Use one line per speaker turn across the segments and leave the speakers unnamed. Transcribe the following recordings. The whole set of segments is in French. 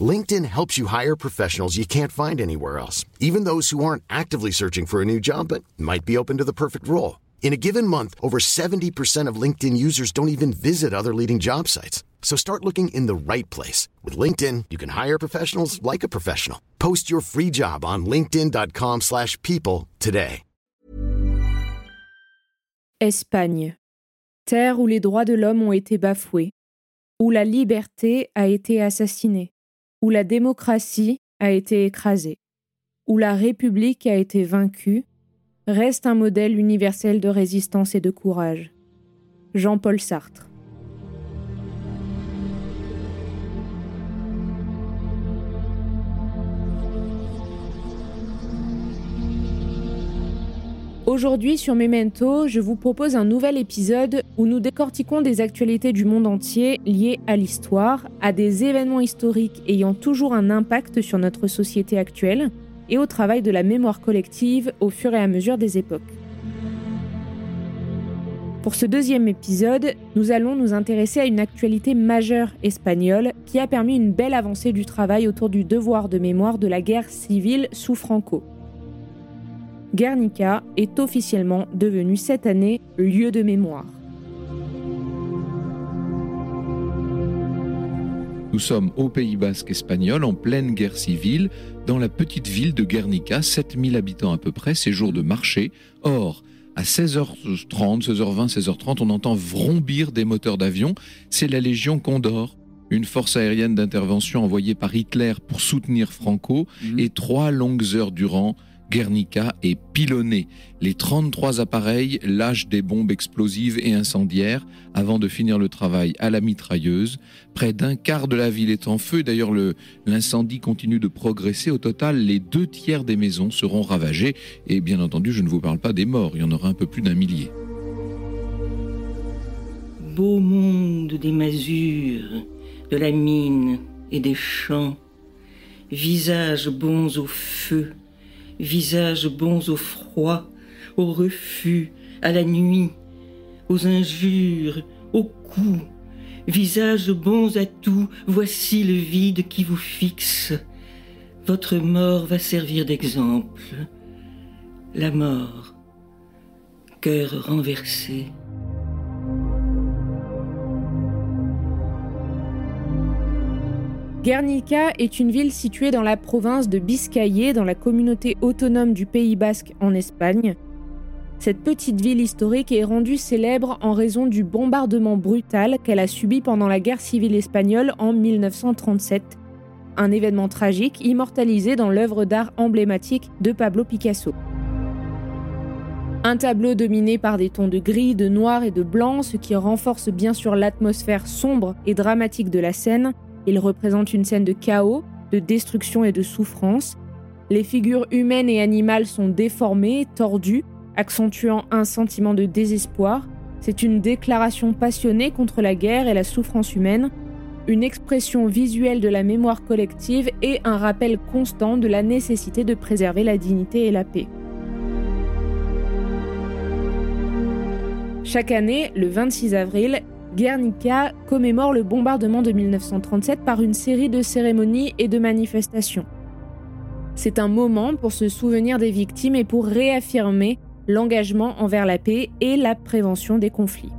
LinkedIn helps you hire professionals you can't find anywhere else, even those who aren't actively searching for a new job but might be open to the perfect role. In a given month, over 70% of LinkedIn users don't even visit other leading job sites. So start looking in the right place. With LinkedIn, you can hire professionals like a professional. Post your free job on linkedin.com slash people today.
Espagne. Terre où les droits de l'homme ont été bafoués, où la liberté a été assassinée, où la démocratie a été écrasée, où la République a été vaincue, reste un modèle universel de résistance et de courage. Jean-Paul Sartre. Aujourd'hui sur Memento, je vous propose un nouvel épisode où nous décortiquons des actualités du monde entier liées à l'histoire, à des événements historiques ayant toujours un impact sur notre société actuelle et au travail de la mémoire collective au fur et à mesure des époques. Pour ce deuxième épisode, nous allons nous intéresser à une actualité majeure espagnole qui a permis une belle avancée du travail autour du devoir de mémoire de la guerre civile sous Franco. Guernica est officiellement devenu cette année lieu de mémoire.
Nous sommes au Pays basque espagnol, en pleine guerre civile, dans la petite ville de Guernica, 7000 habitants à peu près, c'est jour de marché. Or, à 16h30, 16h20, 16h30, on entend vrombir des moteurs d'avion. C'est la Légion Condor, une force aérienne d'intervention envoyée par Hitler pour soutenir Franco, mmh. et trois longues heures durant, Guernica est pilonné. Les 33 appareils lâchent des bombes explosives et incendiaires avant de finir le travail à la mitrailleuse. Près d'un quart de la ville est en feu. D'ailleurs, l'incendie continue de progresser. Au total, les deux tiers des maisons seront ravagées. Et bien entendu, je ne vous parle pas des morts. Il y en aura un peu plus d'un millier.
Beau monde des masures, de la mine et des champs, visages bons au feu visages bons au froid, au refus, à la nuit, aux injures, aux coups, visages bons à tout, voici le vide qui vous fixe. Votre mort va servir d'exemple. La mort, cœur renversé.
Guernica est une ville située dans la province de Biscaye, dans la communauté autonome du Pays basque en Espagne. Cette petite ville historique est rendue célèbre en raison du bombardement brutal qu'elle a subi pendant la guerre civile espagnole en 1937, un événement tragique immortalisé dans l'œuvre d'art emblématique de Pablo Picasso. Un tableau dominé par des tons de gris, de noir et de blanc, ce qui renforce bien sûr l'atmosphère sombre et dramatique de la scène, il représente une scène de chaos, de destruction et de souffrance. Les figures humaines et animales sont déformées, tordues, accentuant un sentiment de désespoir. C'est une déclaration passionnée contre la guerre et la souffrance humaine, une expression visuelle de la mémoire collective et un rappel constant de la nécessité de préserver la dignité et la paix. Chaque année, le 26 avril, Guernica commémore le bombardement de 1937 par une série de cérémonies et de manifestations. C'est un moment pour se souvenir des victimes et pour réaffirmer l'engagement envers la paix et la prévention des conflits.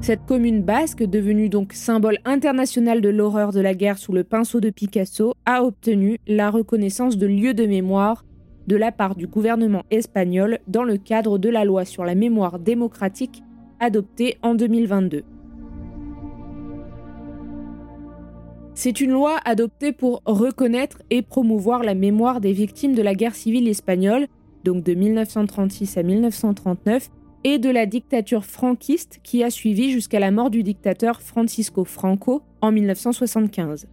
Cette commune basque, devenue donc symbole international de l'horreur de la guerre sous le pinceau de Picasso, a obtenu la reconnaissance de lieu de mémoire de la part du gouvernement espagnol dans le cadre de la loi sur la mémoire démocratique adoptée en 2022. C'est une loi adoptée pour reconnaître et promouvoir la mémoire des victimes de la guerre civile espagnole, donc de 1936 à 1939, et de la dictature franquiste qui a suivi jusqu'à la mort du dictateur Francisco Franco en 1975.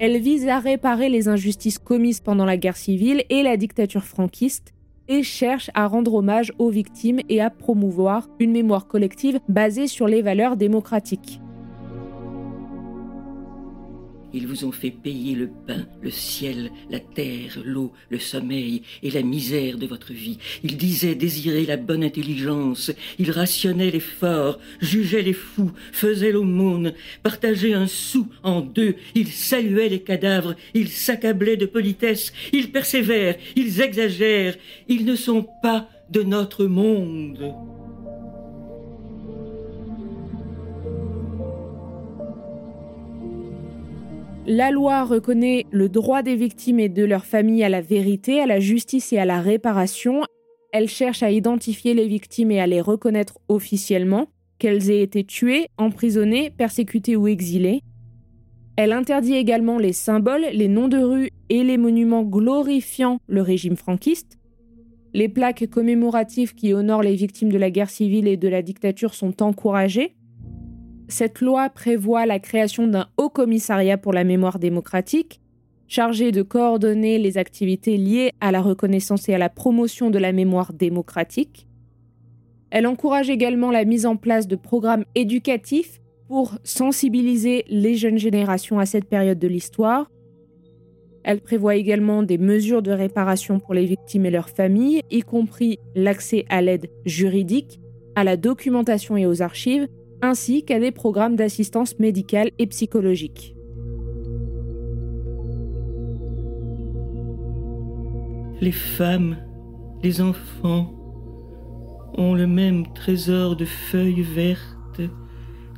Elle vise à réparer les injustices commises pendant la guerre civile et la dictature franquiste et cherche à rendre hommage aux victimes et à promouvoir une mémoire collective basée sur les valeurs démocratiques.
Ils vous ont fait payer le pain, le ciel, la terre, l'eau, le sommeil et la misère de votre vie. Ils disaient désirer la bonne intelligence. Ils rationnaient les forts, jugeaient les fous, faisaient l'aumône, partageaient un sou en deux. Ils saluaient les cadavres. Ils s'accablaient de politesse. Ils persévèrent. Ils exagèrent. Ils ne sont pas de notre monde.
La loi reconnaît le droit des victimes et de leurs familles à la vérité, à la justice et à la réparation. Elle cherche à identifier les victimes et à les reconnaître officiellement, qu'elles aient été tuées, emprisonnées, persécutées ou exilées. Elle interdit également les symboles, les noms de rues et les monuments glorifiant le régime franquiste. Les plaques commémoratives qui honorent les victimes de la guerre civile et de la dictature sont encouragées. Cette loi prévoit la création d'un haut commissariat pour la mémoire démocratique, chargé de coordonner les activités liées à la reconnaissance et à la promotion de la mémoire démocratique. Elle encourage également la mise en place de programmes éducatifs pour sensibiliser les jeunes générations à cette période de l'histoire. Elle prévoit également des mesures de réparation pour les victimes et leurs familles, y compris l'accès à l'aide juridique, à la documentation et aux archives, ainsi qu'à des programmes d'assistance médicale et psychologique.
Les femmes, les enfants ont le même trésor de feuilles vertes,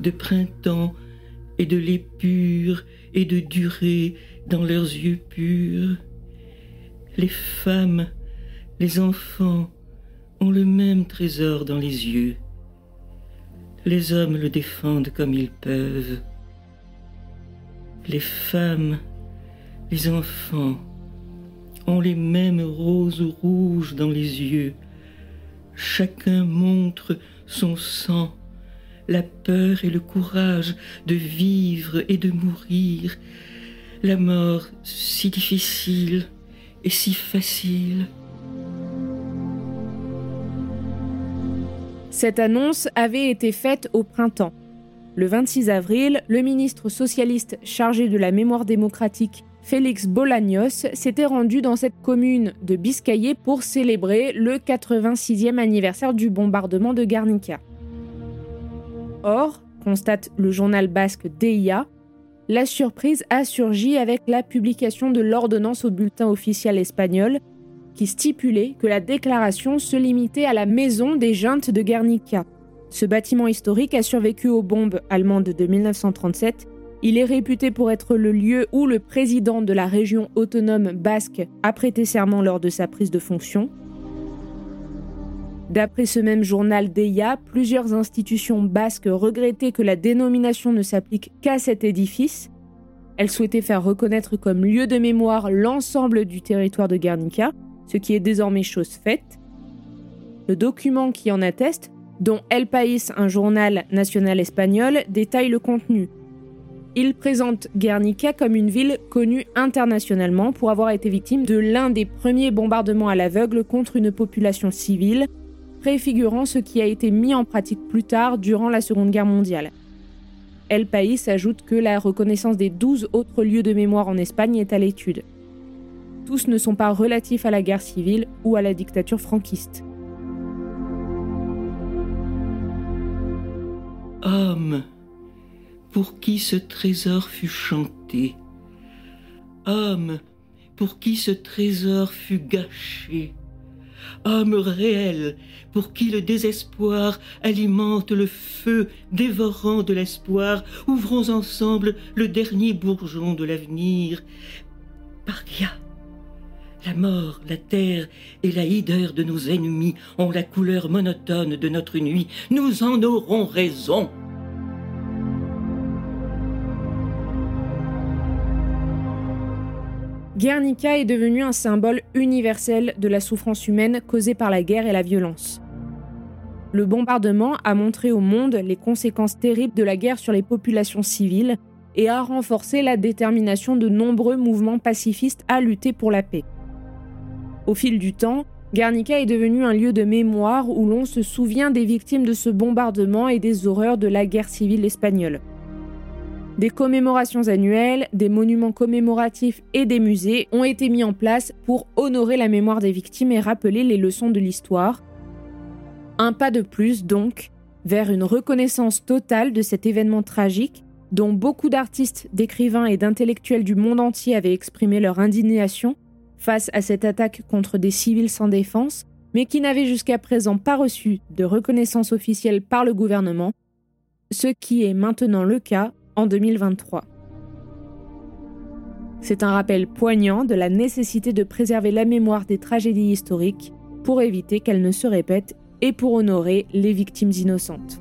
de printemps et de lait pur et de durée dans leurs yeux purs. Les femmes, les enfants ont le même trésor dans les yeux les hommes le défendent comme ils peuvent. Les femmes, les enfants ont les mêmes roses rouges dans les yeux. Chacun montre son sang, la peur et le courage de vivre et de mourir, la mort si difficile et si facile.
Cette annonce avait été faite au printemps. Le 26 avril, le ministre socialiste chargé de la mémoire démocratique, Félix Bolaños, s'était rendu dans cette commune de Biscayé pour célébrer le 86e anniversaire du bombardement de Guernica. Or, constate le journal basque DEIA, la surprise a surgi avec la publication de l'ordonnance au bulletin officiel espagnol qui stipulait que la déclaration se limitait à la maison des juntes de Guernica. Ce bâtiment historique a survécu aux bombes allemandes de 1937. Il est réputé pour être le lieu où le président de la région autonome basque a prêté serment lors de sa prise de fonction. D'après ce même journal DEIA, plusieurs institutions basques regrettaient que la dénomination ne s'applique qu'à cet édifice. Elles souhaitaient faire reconnaître comme lieu de mémoire l'ensemble du territoire de Guernica, ce qui est désormais chose faite. Le document qui en atteste, dont El País, un journal national espagnol, détaille le contenu. Il présente Guernica comme une ville connue internationalement pour avoir été victime de l'un des premiers bombardements à l'aveugle contre une population civile, préfigurant ce qui a été mis en pratique plus tard durant la Seconde Guerre mondiale. El País ajoute que la reconnaissance des 12 autres lieux de mémoire en Espagne est à l'étude tous ne sont pas relatifs à la guerre civile ou à la dictature franquiste.
Homme, pour qui ce trésor fut chanté, homme, pour qui ce trésor fut gâché, homme réel, pour qui le désespoir alimente le feu dévorant de l'espoir, ouvrons ensemble le dernier bourgeon de l'avenir. Pardia, la mort, la terre et la hideur de nos ennemis ont la couleur monotone de notre nuit. Nous en aurons raison.
Guernica est devenu un symbole universel de la souffrance humaine causée par la guerre et la violence. Le bombardement a montré au monde les conséquences terribles de la guerre sur les populations civiles et a renforcé la détermination de nombreux mouvements pacifistes à lutter pour la paix. Au fil du temps, Guernica est devenu un lieu de mémoire où l'on se souvient des victimes de ce bombardement et des horreurs de la guerre civile espagnole. Des commémorations annuelles, des monuments commémoratifs et des musées ont été mis en place pour honorer la mémoire des victimes et rappeler les leçons de l'histoire. Un pas de plus, donc, vers une reconnaissance totale de cet événement tragique dont beaucoup d'artistes, d'écrivains et d'intellectuels du monde entier avaient exprimé leur indignation face à cette attaque contre des civils sans défense, mais qui n'avaient jusqu'à présent pas reçu de reconnaissance officielle par le gouvernement, ce qui est maintenant le cas en 2023. C'est un rappel poignant de la nécessité de préserver la mémoire des tragédies historiques pour éviter qu'elles ne se répètent et pour honorer les victimes innocentes.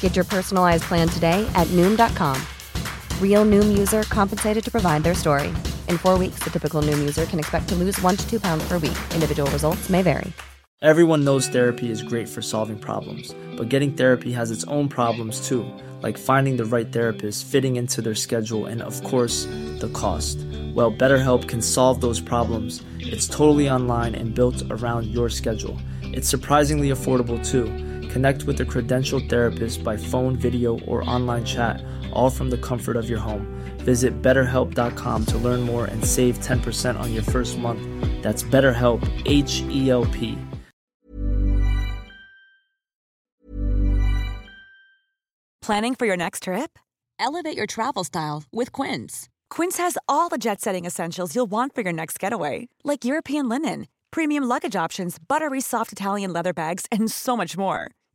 Get your personalized plan today at Noom.com. Real Noom user compensated to provide their story. In four weeks, the typical Noom user can expect to lose one to two pounds per week. Individual results may vary.
Everyone knows therapy is great for solving problems, but getting therapy has its own problems too, like finding the right therapist, fitting into their schedule, and of course, the cost. Well, BetterHelp can solve those problems. It's totally online and built around your schedule. It's surprisingly affordable too. Connect with a credentialed therapist by phone, video, or online chat, all from the comfort of your home. Visit betterhelp.com to learn more and save 10% on your first month. That's BetterHelp, H E L P.
Planning for your next trip?
Elevate your travel style with Quince.
Quince has all the jet-setting essentials you'll want for your next getaway, like European linen, premium luggage options, buttery soft Italian leather bags, and so much more.